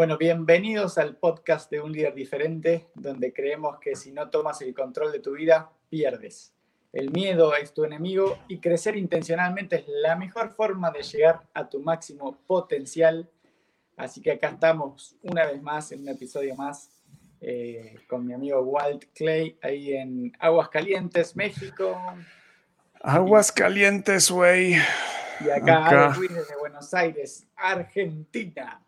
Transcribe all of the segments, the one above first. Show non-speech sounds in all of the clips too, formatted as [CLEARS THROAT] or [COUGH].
Bueno, bienvenidos al podcast de Un Líder Diferente, donde creemos que si no tomas el control de tu vida, pierdes. El miedo es tu enemigo y crecer intencionalmente es la mejor forma de llegar a tu máximo potencial. Así que acá estamos una vez más en un episodio más eh, con mi amigo Walt Clay ahí en Aguascalientes, México. Aguascalientes, güey. Y acá, Luis desde Buenos Aires, Argentina.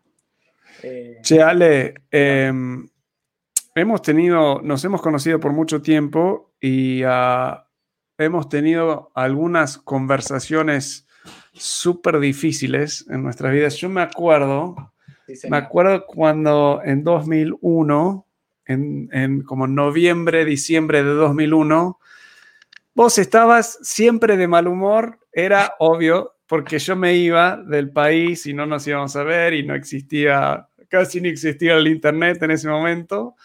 Eh, che, Ale, em, hemos tenido, nos hemos conocido por mucho tiempo y ah, hemos tenido algunas conversaciones súper difíciles en nuestras vidas. Yo me acuerdo, me acuerdo cuando en 2001, en, en, como noviembre, diciembre de 2001, vos estabas siempre de mal humor, era obvio, porque yo me iba del país y no nos íbamos a ver y no existía, casi ni existía el internet en ese momento,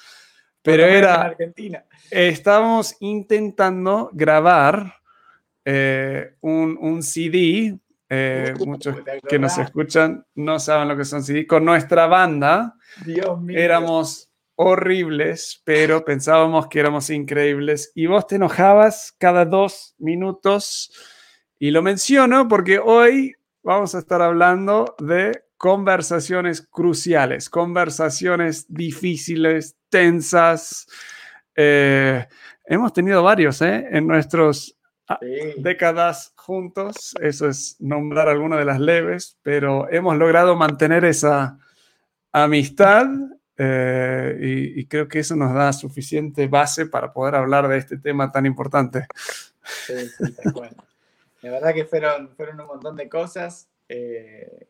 pero era... En Argentina. Estábamos intentando grabar eh, un, CD, eh, muchos que nos escuchan no saben lo que son CD, con nuestra banda. Dios mío. Éramos horribles, pero pensábamos que éramos increíbles y vos te enojabas cada dos minutos y lo menciono porque hoy vamos a estar hablando de conversaciones cruciales, conversaciones difíciles, tensas. Eh, hemos tenido varios ¿eh? en nuestras ah, décadas juntos. Eso es nombrar alguna de las leves, pero hemos logrado mantener esa amistad eh, y, y, creo que eso nos da suficiente base para poder hablar de este tema tan importante. Sí, sí, la verdad que fueron, fueron un montón de cosas. Eh,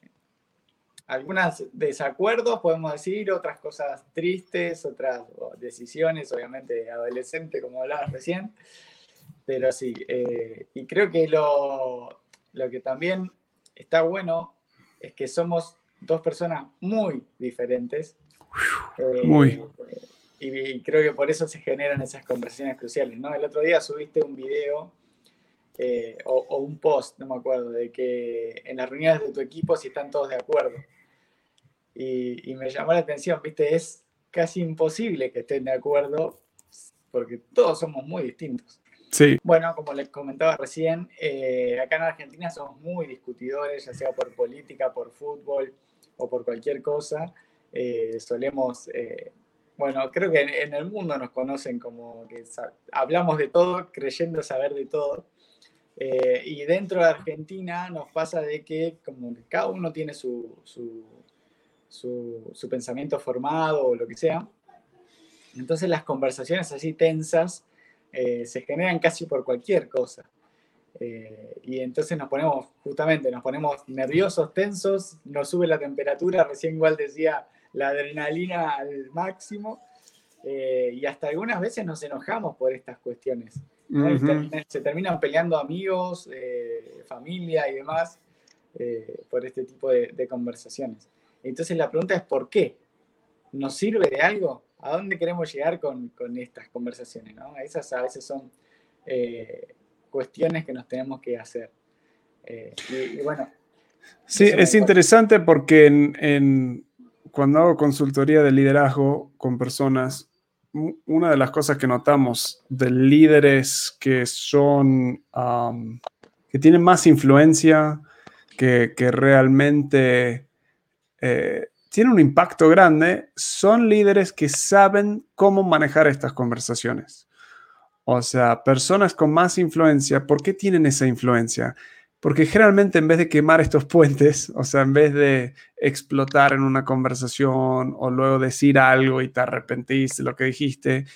algunas desacuerdos, podemos decir, otras cosas tristes, otras decisiones, obviamente adolescente, como hablabas recién. Pero sí, eh, y creo que lo, lo que también está bueno es que somos dos personas muy diferentes. Eh, muy. y, creo que por eso se generan esas conversaciones cruciales, ¿no? El otro día subiste un video eh, o, un post, no me acuerdo, de que en las reuniones de tu equipo si están todos de acuerdo. Y, me llamó la atención, viste, es casi imposible que estén de acuerdo porque todos somos muy distintos. Sí. Bueno, como les comentaba recién, eh, acá en Argentina somos muy discutidores, ya sea por política, por fútbol o por cualquier cosa. Eh, solemos, bueno, creo que en, el mundo nos conocen como que hablamos de todo creyendo saber de todo. Eh, y dentro de Argentina nos pasa de que como que cada uno tiene su, su, su, pensamiento formado o lo que sea. Entonces las conversaciones así tensas eh, se generan casi por cualquier cosa. Eh, y entonces nos ponemos, justamente, nos ponemos nerviosos, tensos, nos sube la temperatura, recién igual decía la adrenalina al máximo, y hasta algunas veces nos enojamos por estas cuestiones se, terminan peleando amigos, eh, familia y demás eh, por este tipo de, conversaciones. Entonces la pregunta es ¿por qué? ¿Nos sirve de algo? ¿A dónde queremos llegar con, estas conversaciones? ¿no? Esas a veces son eh, cuestiones que nos tenemos que hacer. Y, bueno. Sí, es interesante porque en, cuando hago consultoría de liderazgo con personas, una de las cosas que notamos de líderes que son, que tienen más influencia, que, realmente eh, tienen un impacto grande, son líderes que saben cómo manejar estas conversaciones. O sea, personas con más influencia, ¿por qué tienen esa influencia? Porque generalmente en vez de quemar estos puentes, o sea, en vez de explotar en una conversación o luego decir algo y te arrepentís de lo que dijiste,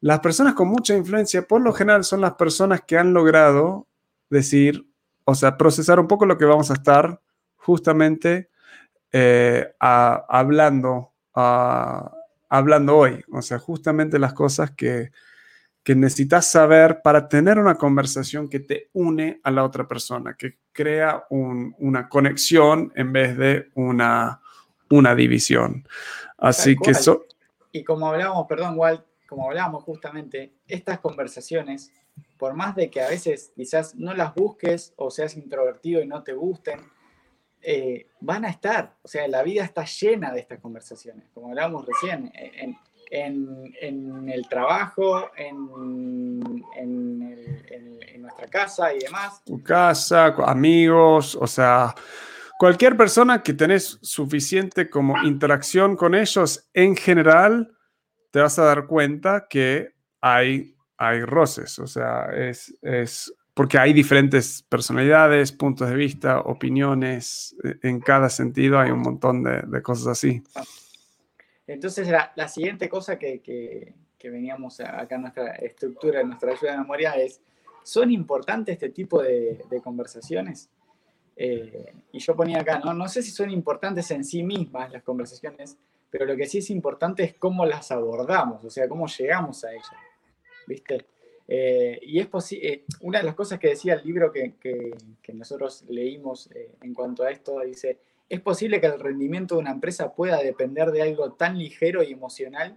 las personas con mucha influencia por lo general son las personas que han logrado decir, o sea, procesar un poco lo que vamos a estar justamente eh, hablando, hablando hoy. O sea, justamente las cosas que, que necesitas saber para tener una conversación que te une a la otra persona, que crea una conexión en vez de una, una división. Así que eso... Y como hablábamos, perdón, Walt, como hablábamos justamente, estas conversaciones, por más de que a veces quizás no las busques o seas introvertido y no te gusten, eh, van a estar. O sea, la vida está llena de estas conversaciones, como hablábamos recién, en, el trabajo, en, nuestra casa y demás. Tu casa, amigos, o sea, cualquier persona que tenés suficiente como interacción con ellos en general, te vas a dar cuenta que hay, hay roces, o sea, es, es porque hay diferentes personalidades, puntos de vista, opiniones, eh, en cada sentido hay un montón de, cosas así. Entonces, la, siguiente cosa que, que, veníamos acá nuestra estructura, en nuestra ayuda de memoria, es, ¿son importantes este tipo de, conversaciones? Eh, y yo ponía acá, ¿no? no sé si son importantes en sí mismas las conversaciones, pero lo que sí es importante es cómo las abordamos, o sea, cómo llegamos a ellas, ¿viste? Eh, y es eh, una de las cosas que decía el libro que, que, nosotros leímos eh, en cuanto a esto, dice, es posible que el rendimiento de una empresa pueda depender de algo tan ligero y emocional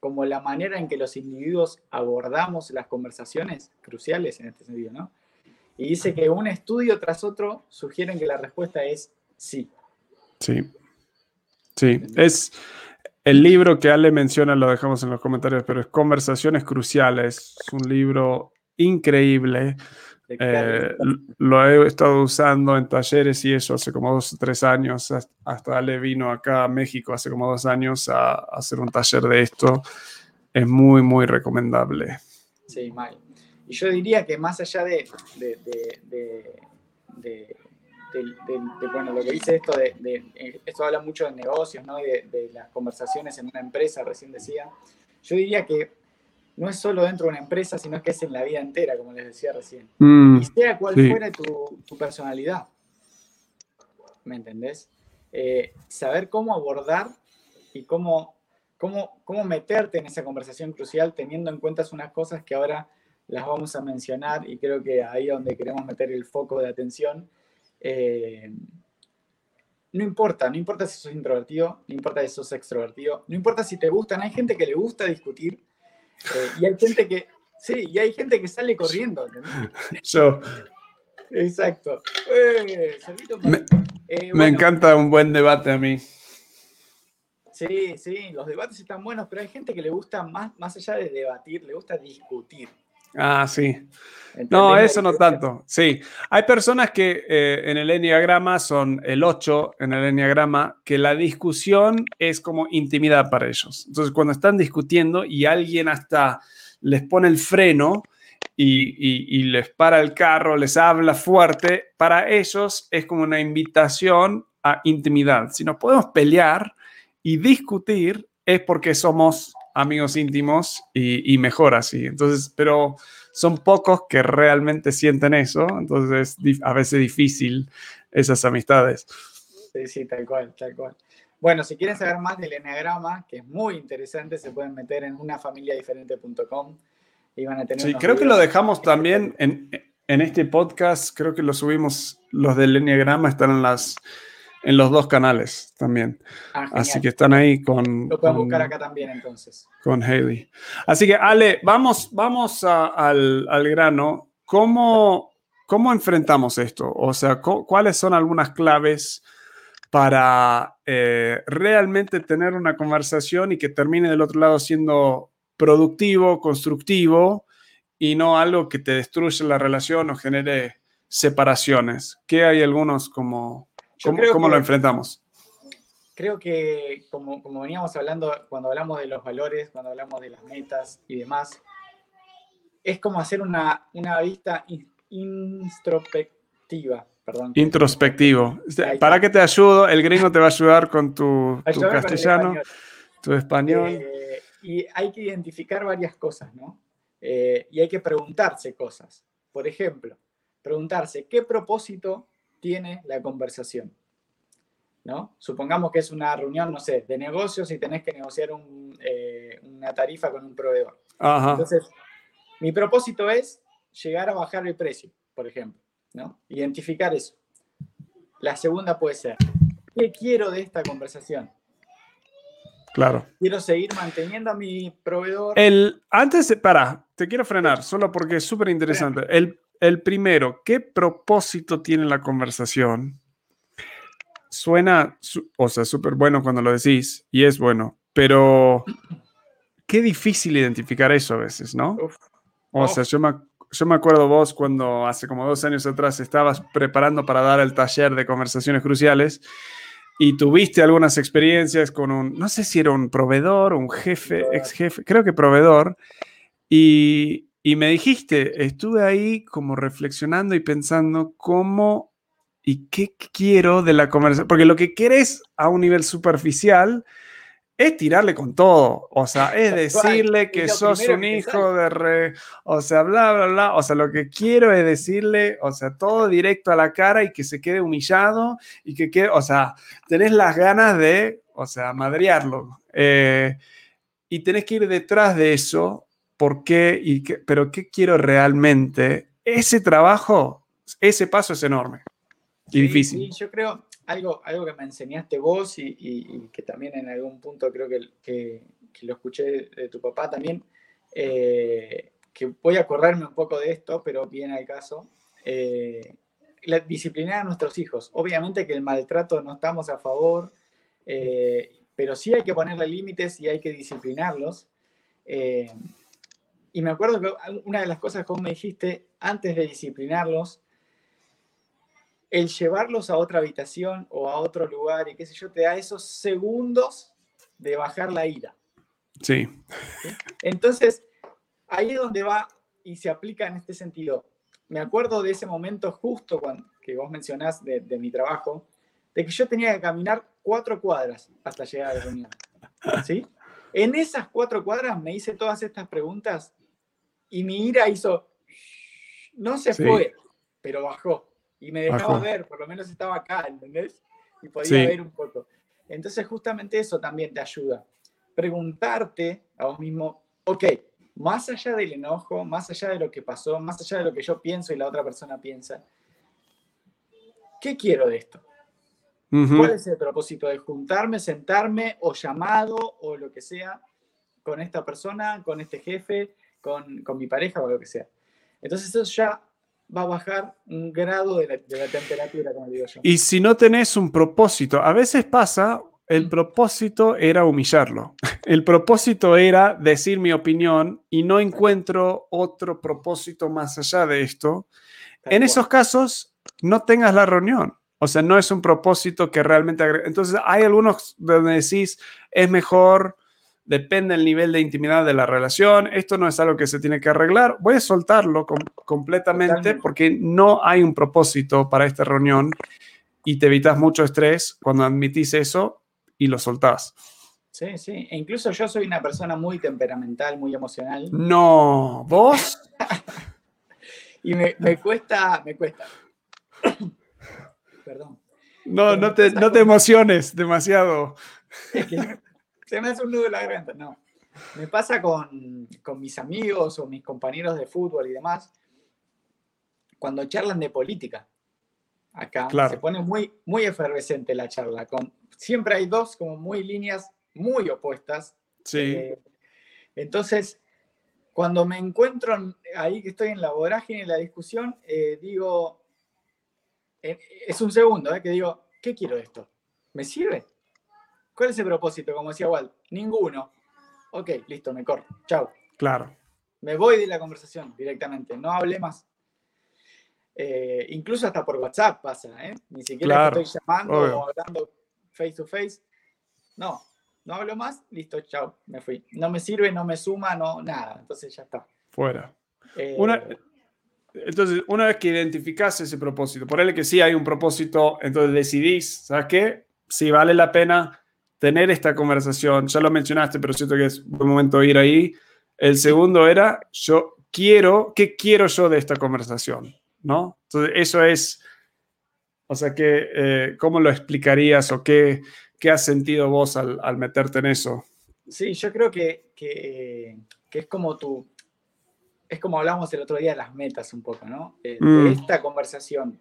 como la manera en que los individuos abordamos las conversaciones cruciales en este sentido, ¿no? Y dice que un estudio tras otro sugieren que la respuesta es sí. Sí. Sí, es, el libro que Ale menciona lo dejamos en los comentarios, pero es Conversaciones Cruciales. Es un libro increíble. Eh, lo he estado usando en talleres y eso hace como dos o tres años. Hasta Ale vino acá a México hace como dos años a, hacer un taller de esto. Es muy, muy recomendable. Sí, Mike. Y yo diría que más allá de bueno, lo que dice esto de, esto habla mucho de negocios, ¿no? de, de, las conversaciones en una empresa, recién decía. Yo diría que no es solo dentro de una empresa, sino que es en la vida entera, como les decía recién. Mm, y sea cual fuera tu, tu, personalidad. ¿Me entendés? Eh, saber cómo abordar y cómo, cómo, cómo meterte en esa conversación crucial teniendo en cuenta unas cosas que ahora las vamos a mencionar y creo que ahí es donde queremos meter el foco de atención eh, no importa, no importa si sos introvertido, no importa si sos extrovertido, no importa si te gustan, hay gente que le gusta discutir eh, y hay gente que, sí, y hay gente que sale corriendo. [LAUGHS] Yo. Exacto. Eh, me, encanta un buen debate a mí. Sí, sí, los debates están buenos, pero hay gente que le gusta más, más allá de debatir, le gusta discutir. Ah, sí. No, eso no tanto. Sí, hay personas que eh, en el enneagrama son el 8 en el enneagrama, que la discusión es como intimidad para ellos. Entonces, cuando están discutiendo y alguien hasta les pone el freno y, les para el carro, les habla fuerte, para ellos es como una invitación a intimidad. Si nos podemos pelear y discutir, es porque somos amigos íntimos y, y mejor así. Entonces, pero son pocos que realmente sienten eso, entonces es a veces difícil esas amistades. Sí, sí, tal cual, tal cual. Bueno, si quieren saber más del Enneagrama, que es muy interesante, se pueden meter en unafamiliadiferente.com y van a tener... Sí, creo que lo dejamos también en, en, este podcast, creo que lo subimos, los del Enneagrama están en las en los dos canales también. Ah, Así que están ahí con. Lo pueden buscar acá también entonces. Con Haley. Así que, Ale, vamos, vamos al, al, grano. ¿Cómo, ¿Cómo enfrentamos esto? O sea, ¿cuáles son algunas claves para eh, realmente tener una conversación y que termine del otro lado siendo productivo, constructivo y no algo que te destruya la relación o genere separaciones? ¿Qué hay algunos como ¿Cómo, lo enfrentamos? Creo que, como, como, veníamos hablando, cuando hablamos de los valores, cuando hablamos de las metas y demás, es como hacer una, una vista introspectiva. Perdón. Introspectivo. Para que te ayudo, el gringo te va a ayudar con tu, [LAUGHS] tu castellano, tu español. Eh, y hay que identificar varias cosas, ¿no? Eh, y hay que preguntarse cosas. Por ejemplo, preguntarse qué propósito tiene la conversación. ¿no? Supongamos que es una reunión, no sé, de negocios y tenés que negociar eh, una tarifa con un proveedor. Entonces, mi propósito es llegar a bajar el precio, por ejemplo, ¿no? Identificar eso. La segunda puede ser, ¿qué quiero de esta conversación? Claro. Quiero seguir manteniendo a mi proveedor. El, antes, para, te quiero frenar, solo porque es súper interesante. El el primero, ¿qué propósito tiene la conversación? suena, o sea, súper bueno cuando lo decís, y es bueno, pero qué difícil identificar eso a veces, ¿no? O sea, yo me, yo me acuerdo vos cuando hace como dos años atrás estabas preparando para dar el taller de conversaciones cruciales y tuviste algunas experiencias con un, no sé si era un proveedor, un jefe, ex jefe, creo que proveedor, y, y me dijiste, estuve ahí como reflexionando y pensando cómo y qué quiero de la conversación, porque lo que querés a un nivel superficial es tirarle con todo, o sea, es decirle que sos un hijo de re, o sea, bla, bla, bla, o sea, lo que quiero es decirle, o sea, todo directo a la cara y que se quede humillado y que quede, o sea, tenés las ganas de, o sea, madrearlo. Eh, y tenés que ir detrás de eso, ¿por qué? Y qué, pero ¿qué quiero realmente? Ese trabajo, ese paso es enorme y difícil. Sí, yo creo, algo, algo que me enseñaste vos y, que también en algún punto creo que, que, lo escuché de tu papá también, eh, que voy a acordarme un poco de esto, pero viene al caso. Eh, la, disciplinar a nuestros hijos. Obviamente que el maltrato no estamos a favor, eh, pero sí hay que ponerle límites y hay que disciplinarlos. Y me acuerdo que una de las cosas que vos me dijiste antes de disciplinarlos el llevarlos a otra habitación o a otro lugar y qué sé yo, te da esos segundos de bajar la ira. Sí. Entonces, ahí es donde va y se aplica en este sentido. Me acuerdo de ese momento justo cuando, que vos mencionás de, mi trabajo, de que yo tenía que caminar cuatro cuadras hasta llegar a la reunión. ¿Sí? En esas cuatro cuadras me hice todas estas preguntas y mi ira hizo, no se fue, pero bajó y me dejaba ver, por lo menos estaba acá, ¿entendés? Y podía ver un poco. Entonces justamente eso también te ayuda. Preguntarte a vos mismo, ok, más allá del enojo, más allá de lo que pasó, más allá de lo que yo pienso y la otra persona piensa, ¿qué quiero de esto? ¿Cuál es el propósito de juntarme, sentarme o llamado o lo que sea con esta persona, con este jefe, con, con mi pareja o lo que sea? Entonces eso ya va a bajar un grado de la, temperatura, como digo yo. Y si no tenés un propósito, a veces pasa, el propósito era humillarlo. [LAUGHS] El propósito era decir mi opinión y no encuentro otro propósito más allá de esto. en esos casos, no tengas la reunión. O sea, no es un propósito que realmente... Entonces, hay algunos donde decís, es mejor depende del nivel de intimidad de la relación, esto no es algo que se tiene que arreglar, voy a soltarlo completamente porque no hay un propósito para esta reunión y te evitas mucho estrés cuando admitís eso y lo soltás. Sí, sí, e incluso yo soy una persona muy temperamental, muy emocional. No, ¿vos? [LAUGHS] y me, cuesta, me cuesta. [COUGHS] Perdón. No, no te, no te emociones demasiado se me hace un nudo en la garganta. No. Me pasa con, mis amigos o mis compañeros de fútbol y demás, cuando charlan de política. Acá se pone muy, muy efervescente la charla. Con, siempre hay dos como muy líneas muy opuestas. Sí. Eh, entonces, cuando me encuentro ahí que estoy en la vorágine, en la discusión, eh, digo, eh, es un segundo, que digo, ¿qué quiero de esto? ¿Me sirve? ¿Cuál es el propósito? Como decía Walt, ninguno. Ok, listo, me corro. Chao. Claro. Me voy de la conversación directamente, no hablé más. Eh, incluso hasta por WhatsApp pasa, ¿eh? Ni siquiera estoy llamando o hablando face to face. No, no hablo más, listo, chao, me fui. No me sirve, no me suma, no, nada. Entonces ya está. Fuera. Eh, entonces, una vez que identificas ese propósito, por él que sí hay un propósito, entonces decidís, ¿sabes qué? Si vale la pena tener esta conversación. Ya lo mencionaste, pero siento que es buen momento ir ahí. El segundo era, yo quiero, ¿qué quiero yo de esta conversación? ¿No? Entonces, eso es, o sea, que, eh, ¿cómo lo explicarías o qué, qué has sentido vos al, al, meterte en eso? Sí, yo creo que, que, que, es como tú, es como hablamos el otro día de las metas un poco, ¿no? Eh, de mm. esta conversación,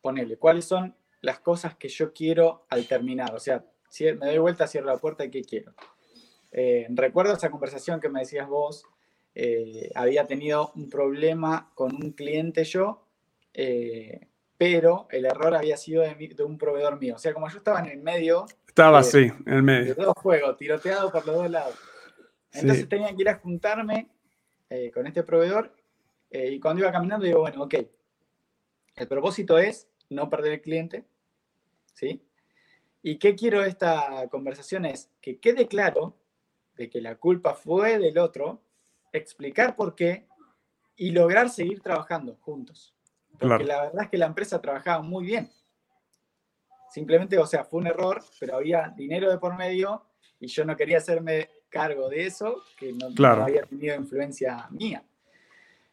ponele, ¿cuáles son las cosas que yo quiero al terminar? O sea, me doy vuelta, cierro la puerta y ¿qué quiero? Eh, recuerdo esa conversación que me decías vos, eh, había tenido un problema con un cliente yo, eh, pero el error había sido de, un proveedor mío. O sea, como yo estaba en el medio. Estaba así, en el medio. De todo juego, tiroteado por los dos lados. Entonces tenía que ir a juntarme con este proveedor y cuando iba caminando digo, bueno, ok, el propósito es no perder el cliente, ¿sí? ¿Y qué quiero de esta conversación? Es que quede claro de que la culpa fue del otro, explicar por qué y lograr seguir trabajando juntos. Porque la verdad es que la empresa trabajaba muy bien. Simplemente, o sea, fue un error, pero había dinero de por medio y yo no quería hacerme cargo de eso, que no, había tenido influencia mía.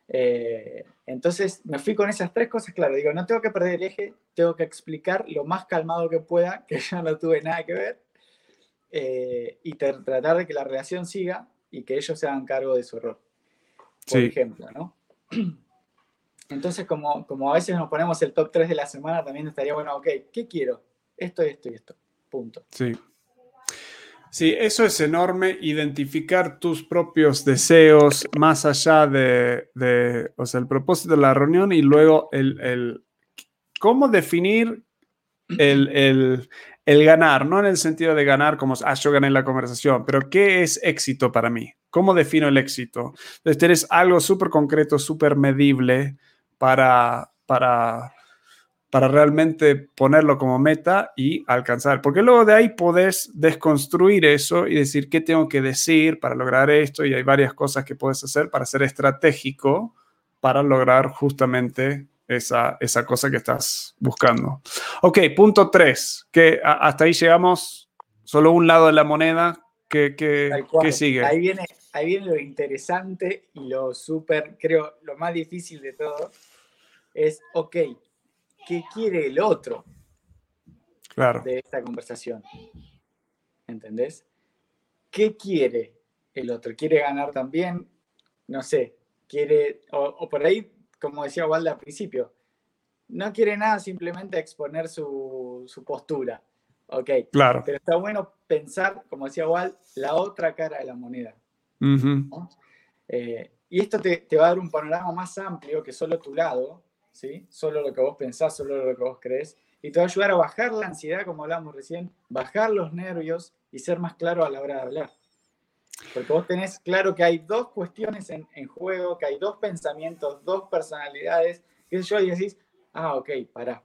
Eh, entonces me fui con esas tres cosas, claro, digo, no tengo que perder el eje, tengo que explicar lo más calmado que pueda, [LAUGHS] que yo no tuve nada que ver, eh, y tratar de que la relación siga y que ellos se hagan cargo de su error. Por ejemplo, ¿no? [CLEARS THROAT] Entonces, como, como a veces nos ponemos el top 3 de la semana, también estaría bueno, ok, ¿qué quiero? Esto, esto y esto. Punto. Sí. Sí, eso es enorme, identificar tus propios deseos más allá de, o sea, el propósito de la reunión y luego el, cómo definir el, ganar, no en el sentido de ganar como, ah, yo gané la conversación, pero ¿qué es éxito para mí? ¿Cómo defino el éxito? Entonces, tienes algo súper concreto, súper medible para, para para realmente ponerlo como meta y alcanzar. Porque luego de ahí podés desconstruir eso y decir qué tengo que decir para lograr esto y hay varias cosas que puedes hacer para ser estratégico para lograr justamente esa, esa cosa que estás buscando. Ok, punto tres, que hasta ahí llegamos, solo un lado de la moneda, que, que, sigue? Ahí viene, ahí viene lo interesante y lo súper, creo, lo más difícil de todo, es, ok, qué quiere el otro claro. de esta conversación. ¿Entendés? ¿Qué quiere el otro? ¿Quiere ganar también? No sé, quiere, o, por ahí, como decía Walda al principio, no quiere nada, simplemente exponer su, postura. Ok, claro. Pero está bueno pensar, como decía Wal, la otra cara de la moneda. Eh, y esto te, te, va a dar un panorama más amplio que solo tu lado, Solo lo que vos pensás, solo lo que vos crees. Y te va a ayudar a bajar la ansiedad, como hablábamos recién, bajar los nervios y ser más claro a la hora de hablar. Porque vos tenés claro que hay dos cuestiones en, juego, que hay dos pensamientos, dos personalidades, que yo, y decís, ah, ok, pará.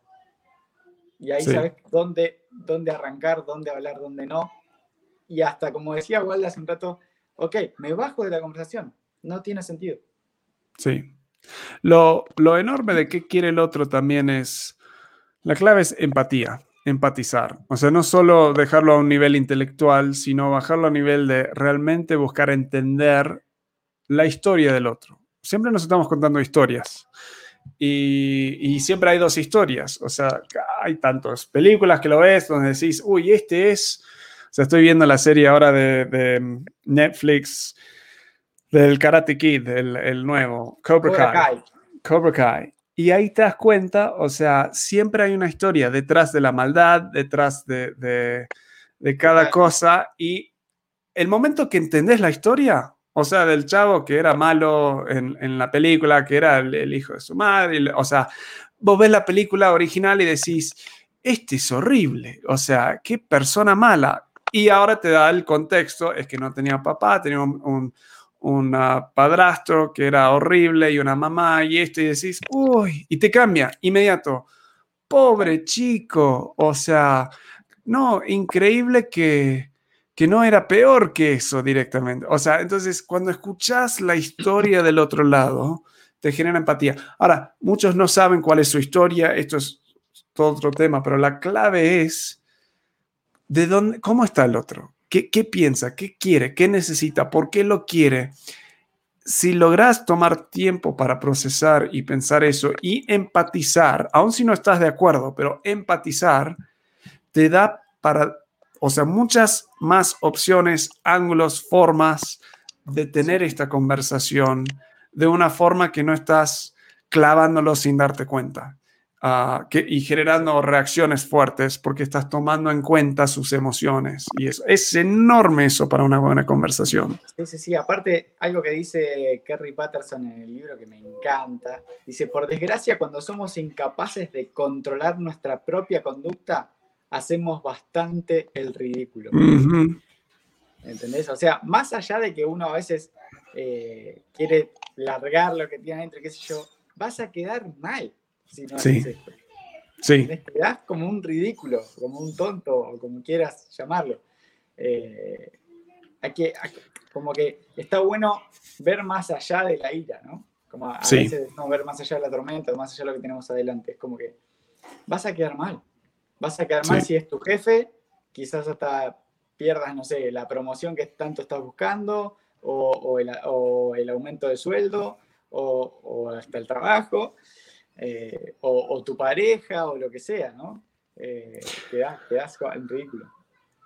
Y ahí sabes dónde, dónde arrancar, dónde hablar, dónde no. Y hasta, como decía Walda hace un rato, ok, me bajo de la conversación. No tiene sentido. Sí, lo, enorme de qué quiere el otro también es, la clave es empatía, empatizar. O sea, no solo dejarlo a un nivel intelectual, sino bajarlo a nivel de realmente buscar entender la historia del otro. Siempre nos estamos contando historias. Y, siempre hay dos historias. O sea, hay tantas películas que lo ves donde decís, uy, este es. O sea, estoy viendo la serie ahora de, de Netflix del Karate Kid, el, nuevo, Cobra, Kai. Cobra Kai. Y ahí te das cuenta, o sea, siempre hay una historia detrás de la maldad, detrás de, cada cosa. Y el momento que entendés la historia, o sea, del chavo que era malo en, la película, que era el, hijo de su madre, o sea, vos ves la película original y decís, este es horrible, o sea, qué persona mala. Y ahora te da el contexto, es que no tenía papá, tenía un un padrastro que era horrible y una mamá y esto y decís, uy, y te cambia inmediato. Pobre chico, o sea, no, increíble que, que no era peor que eso directamente. O sea, entonces cuando escuchas la historia del otro lado, te genera empatía. Ahora, muchos no saben cuál es su historia, esto es todo otro tema, pero la clave es de dónde, cómo está el otro, ¿Qué, piensa? ¿Qué quiere? ¿Qué necesita? ¿Por qué lo quiere? Si logras tomar tiempo para procesar y pensar eso y empatizar, aun si no estás de acuerdo, pero empatizar te da para, o sea, muchas más opciones, ángulos, formas de tener esta conversación de una forma que no estás clavándolo sin darte cuenta. Ah, y generando reacciones fuertes porque estás tomando en cuenta sus emociones. Y eso, es enorme eso para una buena conversación. Sí, sí, sí. Aparte, algo que dice Kerry Patterson en el libro que me encanta, dice, por desgracia, cuando somos incapaces de controlar nuestra propia conducta, hacemos bastante el ridículo. ¿Entendés? O sea, más allá de que uno a veces eh, quiere largar lo que tiene adentro, qué sé yo, vas a quedar mal si no sí. esto. Sí. Te das como un ridículo, como un tonto, o como quieras llamarlo. Eh, hay que, como que está bueno ver más allá de la ira, ¿no? Como a, veces no ver más allá de la tormenta, más allá de lo que tenemos adelante. Es como que vas a quedar mal. Vas a quedar mal si es tu jefe, quizás hasta pierdas, no sé, la promoción que tanto estás buscando, o, el, o el, aumento de sueldo, o, o hasta el trabajo. Eh, o, tu pareja o lo que sea, ¿no? Eh, quedas, en ridículo.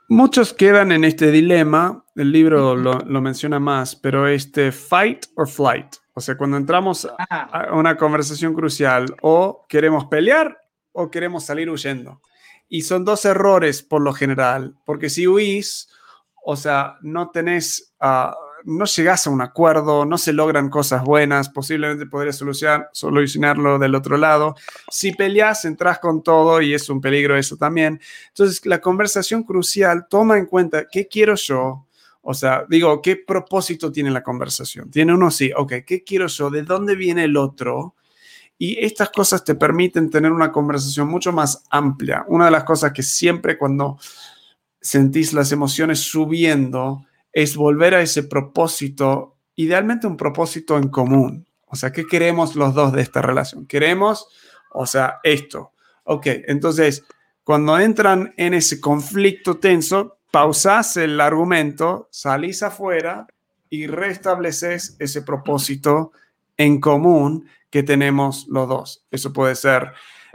Muchos quedan en este dilema, el libro lo, menciona más, pero este fight or flight, o sea, cuando entramos ah. a una conversación crucial, o queremos pelear o queremos salir huyendo. Y son dos errores por lo general, porque si huís, o sea, no tenés uh, no llegas a un acuerdo, no se logran cosas buenas, posiblemente podrías solucionar, solucionarlo del otro lado. Si peleas, entras con todo y es un peligro eso también. Entonces, la conversación crucial toma en cuenta qué quiero yo, o sea, digo, ¿qué propósito tiene la conversación? Tiene uno, sí, ok, ¿qué quiero yo? ¿De dónde viene el otro? Y estas cosas te permiten tener una conversación mucho más amplia. Una de las cosas que siempre cuando sentís las emociones subiendo, es volver a ese propósito, idealmente un propósito en común. O sea, ¿qué queremos los dos de esta relación? Queremos, o sea, esto. Ok, entonces, cuando entran en ese conflicto tenso, pausas el argumento, salís afuera y restableces ese propósito en común que tenemos los dos. Eso puede ser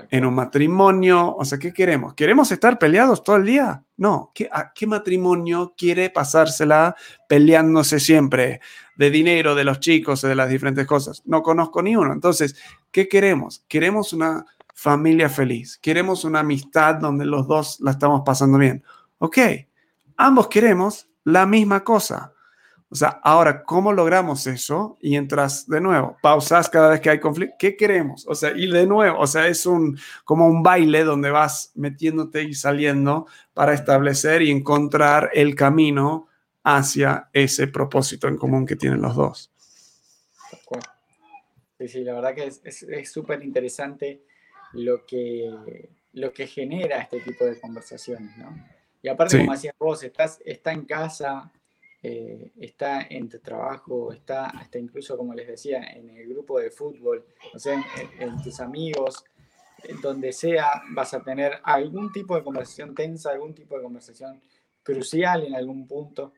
en un matrimonio. O sea, ¿qué queremos? ¿Queremos estar peleados todo el día? No. ¿Qué, ¿A qué matrimonio quiere pasársela peleándose siempre de dinero, de los chicos, de las diferentes cosas? No conozco ni uno. Entonces, ¿qué queremos? Queremos una familia feliz. Queremos una amistad donde los dos la estamos pasando bien. Ok, ambos queremos la misma cosa. O sea, ahora, ¿cómo logramos eso? Y entras de nuevo, pausas cada vez que hay conflicto. ¿Qué queremos? O sea, y de nuevo, o sea, es un, como un baile donde vas metiéndote y saliendo para establecer y encontrar el camino hacia ese propósito en común que tienen los dos. Sí, sí, la verdad que es súper interesante lo que, lo que genera este tipo de conversaciones, ¿no? Y aparte, como decías vos, estás, está en casa, eh, está en tu trabajo, está hasta incluso, como les decía, en el grupo de fútbol, o sea, en, tus amigos, en donde sea, vas a tener algún tipo de conversación tensa, algún tipo de conversación crucial en algún punto.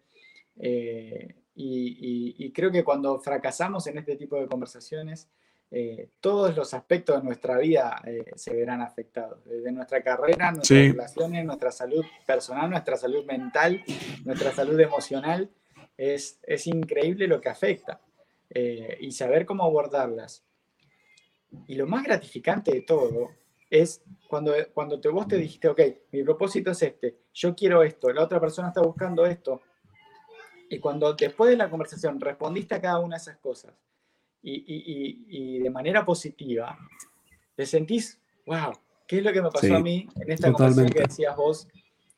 Eh, y, creo que cuando fracasamos en este tipo de conversaciones, eh, todos los aspectos de nuestra vida se verán afectados, desde nuestra carrera, nuestras relaciones, nuestra salud personal, nuestra salud mental, nuestra salud emocional, es, es increíble lo que afecta eh, y saber cómo abordarlas. Y lo más gratificante de todo es cuando, cuando te, vos te dijiste, ok, mi propósito es este, yo quiero esto, la otra persona está buscando esto. Y cuando después de la conversación respondiste a cada una de esas cosas y, y, y, de manera positiva, te sentís, wow, ¿qué es lo que me pasó a mí en esta conversación que decías vos,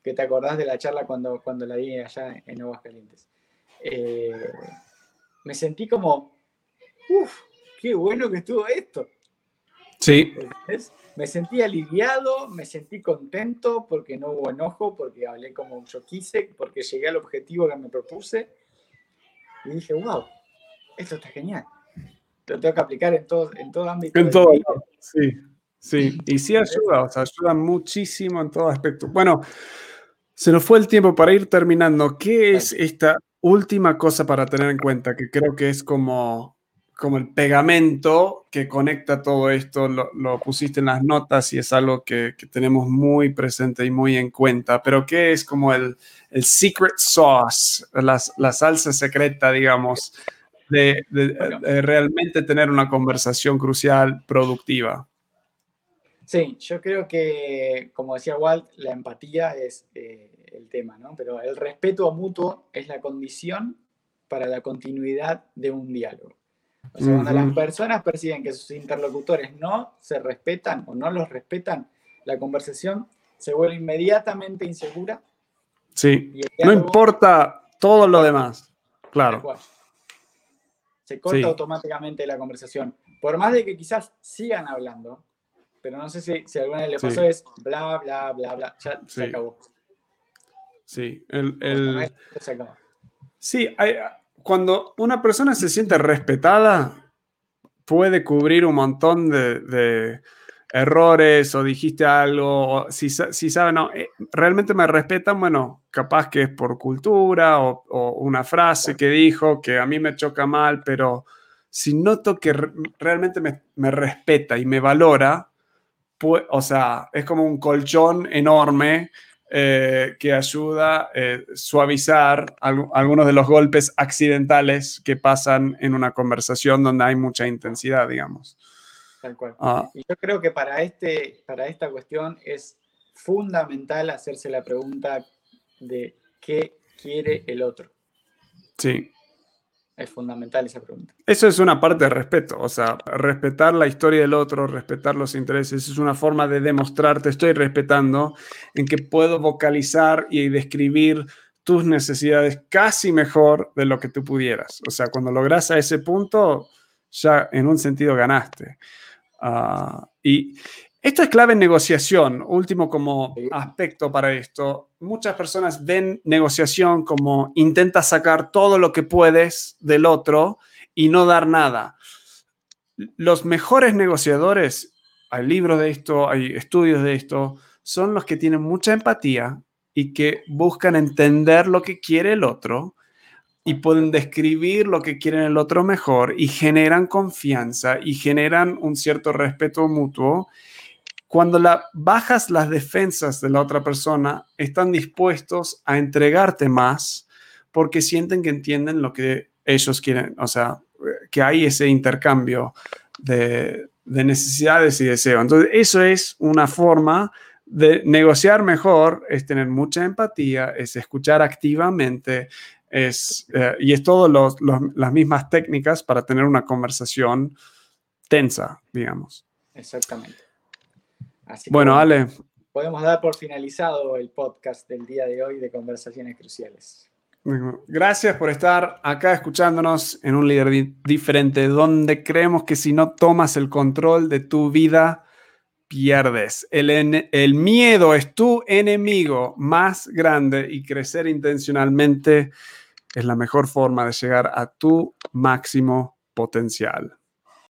que te acordás de la charla cuando, cuando la di allá en Aguascalientes? Eh, me sentí como, uff, qué bueno que estuvo esto. Sí. Me sentí aliviado, me sentí contento porque no hubo enojo, porque hablé como yo quise, porque llegué al objetivo que me propuse. Y dije, wow, esto está genial. Lo tengo que aplicar en todo, en todo ámbito. En todo, sí, sí. Y sí ayuda, o sea, ayuda muchísimo en todo aspecto. Bueno, se nos fue el tiempo para ir terminando. ¿Qué es esta última cosa para tener en cuenta, que creo que es como, como el pegamento que conecta todo esto, lo, pusiste en las notas y es algo que, tenemos muy presente y muy en cuenta, pero que es como el, el secret sauce, la salsa secreta, digamos, de realmente tener una conversación crucial, productiva. Sí, yo creo que, como decía Walt, la empatía es eh, el tema, ¿no? Pero el respeto mutuo es la condición para la continuidad de un diálogo. O sea, cuando las personas perciben que sus interlocutores no se respetan o no los respetan, la conversación se vuelve inmediatamente insegura. Sí, no importa todo lo demás, claro. Se corta automáticamente la conversación. Por más de que quizás sigan hablando, pero no sé si, si alguna vez le pasó es bla, bla, bla, bla, ya se acabó. Sí, el, se acabó. Sí, cuando una persona se siente respetada, puede cubrir un montón de, errores o dijiste algo, si, si sabe, no, eh, realmente me respetan, bueno, capaz que es por cultura o, o, una frase que dijo que a mí me choca mal, pero si noto que realmente me, me respeta y me valora, o sea, es como un colchón enorme eh, que ayuda a eh, suavizar algunos de los golpes accidentales que pasan en una conversación donde hay mucha intensidad, digamos. Tal cual. Ah. Y yo creo que para, este, para esta cuestión es fundamental hacerse la pregunta de qué quiere el otro. Sí. Es fundamental esa pregunta. Eso es una parte de respeto, o sea, respetar la historia del otro, respetar los intereses, es una forma de demostrarte, estoy respetando, en que puedo vocalizar y describir tus necesidades casi mejor de lo que tú pudieras. O sea, cuando logras a ese punto, ya en un sentido ganaste. Ah, y esto es clave en negociación. Último como aspecto para esto. Muchas personas ven negociación como intenta sacar todo lo que puedes del otro y no dar nada. Los mejores negociadores, hay libros de esto, hay estudios de esto, son los que tienen mucha empatía y que buscan entender lo que quiere el otro y pueden describir lo que quieren el otro mejor y generan confianza y generan un cierto respeto mutuo cuando la, bajas las defensas de la otra persona, están dispuestos a entregarte más porque sienten que entienden lo que ellos quieren, o sea, que hay ese intercambio de, necesidades y deseos. Entonces, eso es una forma de negociar mejor, es tener mucha empatía, es escuchar activamente, es, eh, y es todas las mismas técnicas para tener una conversación tensa, digamos. Exactamente bueno, Ale. Podemos dar por finalizado el podcast del día de hoy de Conversaciones Cruciales. Gracias por estar acá escuchándonos en un líder diferente, donde creemos que si no tomas el control de tu vida, pierdes. El, el miedo es tu enemigo más grande y crecer intencionalmente es la mejor forma de llegar a tu máximo potencial.